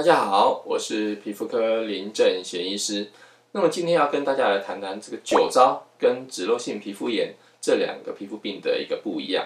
大家好，我是皮肤科林正贤医师。那么今天要跟大家来谈谈这个酒糟跟脂漏性皮肤炎这两个皮肤病的一个不一样。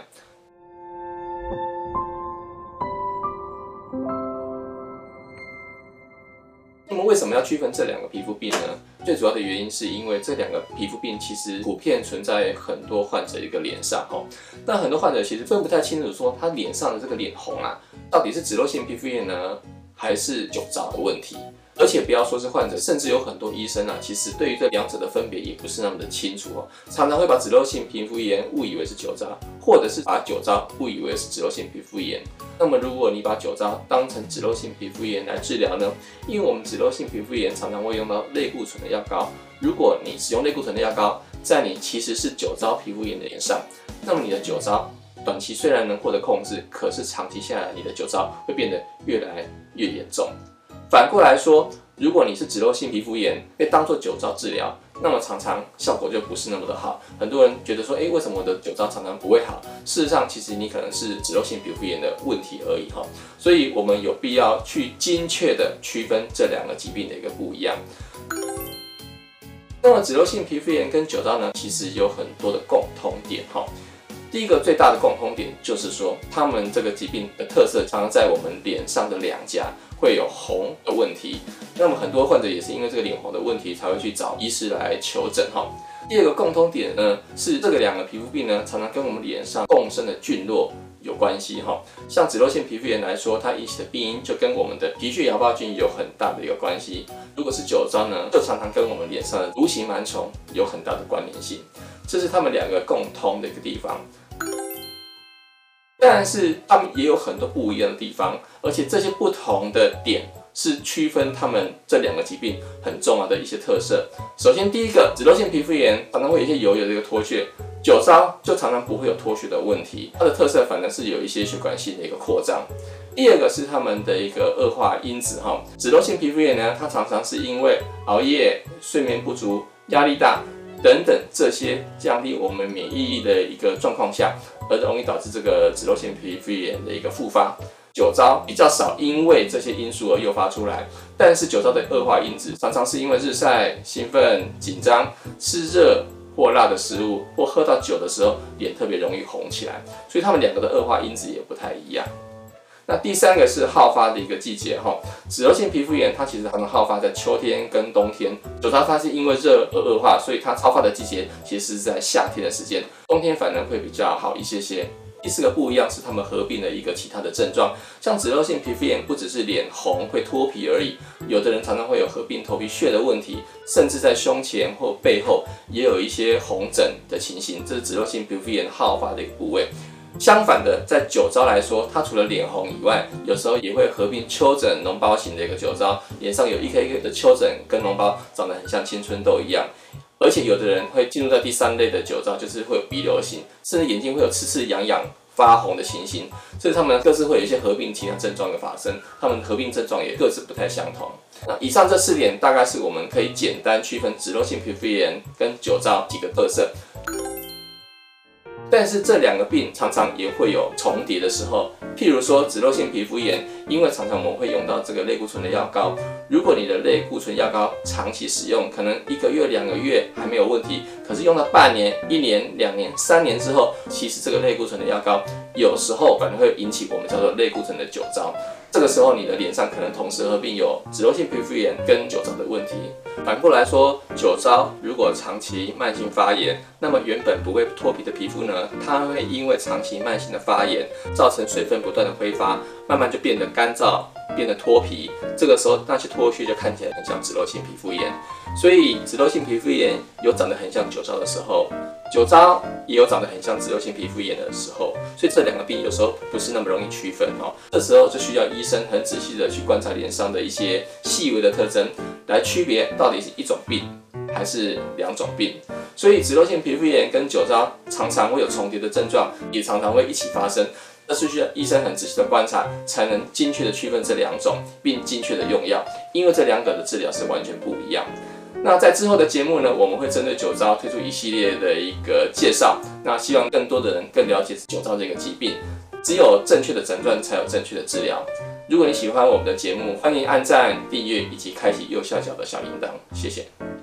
那么为什么要区分这两个皮肤病呢？最主要的原因是因为这两个皮肤病其实普遍存在很多患者一个脸上哈，那很多患者其实分不太清楚说他脸上的这个脸红啊，到底是脂漏性皮肤炎呢，还是酒糟的问题？而且不要说是患者，甚至有很多医生啊，其实对于这两者的分别也不是那么的清楚哦，常常会把脂漏性皮肤炎误以为是酒糟，或者是把酒糟误以为是脂漏性皮肤炎。那么如果你把酒糟当成脂漏性皮肤炎来治疗呢？因为我们脂漏性皮肤炎常常会用到类固醇的药膏，如果你使用类固醇的药膏在你其实是酒糟皮肤炎的脸上，那么你的酒糟短期虽然能获得控制，可是长期下来你的酒糟会变得越来越严重。反过来说，如果你是脂漏性皮肤炎被当作酒糟治疗，那么常常效果就不是那么的好。很多人觉得说，诶，为什么我的酒糟常常不会好？事实上，其实你可能是脂漏性皮肤炎的问题而已哈。所以我们有必要去精确的区分这两个疾病的一个不一样。那么脂漏性皮肤炎跟酒糟呢，其实有很多的共同点哈。第一个最大的共通点就是说，他们这个疾病的特色常常在我们脸上的两颊。会有红的问题，那么很多患者也是因为这个脸红的问题才会去找医师来求诊哈。第二个共通点呢，是这个两个皮肤病呢，常常跟我们脸上共生的菌落有关系哈。像脂漏性皮肤炎来说，它引起的病因就跟我们的皮屑芽孢菌有很大的一个关系。如果是酒糟呢，就常常跟我们脸上的蠕形螨虫有很大的关联性，这是他们两个共通的一个地方。但是他们也有很多不一样的地方，而且这些不同的点是区分他们这两个疾病很重要的一些特色。首先，第一个，脂漏性皮肤炎常常会有一些油油的一个脱屑，酒糟就常常不会有脱屑的问题，它的特色反而是有一些血管性的一个扩张。第二个是他们的一个恶化因子哈，脂漏性皮肤炎呢，它常常是因为熬夜、睡眠不足、压力大。等等，这些降低我们免疫力的一个状况下，而容易导致这个脂漏性皮肤炎的一个复发。酒糟比较少，因为这些因素而诱发出来，但是酒糟的恶化因子常常是因为日晒、兴奋、紧张、吃热或辣的食物，或喝到酒的时候，脸特别容易红起来，所以他们两个的恶化因子也不太一样。那第三个是好发的一个季节哈，脂漏性皮肤炎它其实可能好发在秋天跟冬天，酒糟它是因为热而恶化，所以它好发的季节其实是在夏天的时间，冬天反而会比较好一些些。第四个不一样是它们合并的一个其他的症状，像脂漏性皮肤炎不只是脸红会脱皮而已，有的人常常会有合并头皮屑的问题，甚至在胸前或背后也有一些红疹的情形，这是脂漏性皮肤炎好发的一个部位。相反的，在酒糟来说，它除了脸红以外，有时候也会合并丘疹脓包型的一个酒糟，脸上有一颗一颗的丘疹跟脓包，长得很像青春痘一样。而且有的人会进入到第三类的酒糟，就是会有鼻瘤型，甚至眼睛会有刺刺痒痒发红的情形。所以他们各自会有一些合并其他症状的发生，他们合并症状也各自不太相同。那以上这四点大概是我们可以简单区分脂漏性皮肤炎跟酒糟几个特色。但是这两个病常常也会有重叠的时候，譬如说脂漏性皮肤炎，因为常常我们会用到这个类固醇的药膏，如果你的类固醇药膏长期使用，可能一个月、两个月还没有问题，可是用到半年、一年、两年、三年之后，其实这个类固醇的药膏有时候反而会引起我们叫做类固醇的酒糟。这个时候，你的脸上可能同时合并有脂漏性皮肤炎跟酒糟的问题。反过来说，酒糟如果长期慢性发炎，那么原本不会脱皮的皮肤呢，它会因为长期慢性的发炎，造成水分不断的挥发，慢慢就变得干燥，变得脱皮。这个时候，那些脱屑就看起来很像脂漏性皮肤炎。所以，脂漏性皮肤炎有长得很像酒糟的时候。酒糟也有长得很像脂漏性皮肤炎的时候，所以这两个病有时候不是那么容易区分哦。这时候就需要医生很仔细的去观察脸上的一些细微的特征，来区别到底是一种病还是两种病。所以脂漏性皮肤炎跟酒糟常常会有重叠的症状，也常常会一起发生。那是需要医生很仔细的观察，才能精确的区分这两种，并精确的用药，因为这两个的治疗是完全不一样。那在之后的节目呢，我们会针对酒糟推出一系列的一个介绍。那希望更多的人更了解酒糟这个疾病。只有正确的诊断，才有正确的治疗。如果你喜欢我们的节目，欢迎按赞、订阅以及开启右下角的小铃铛，谢谢。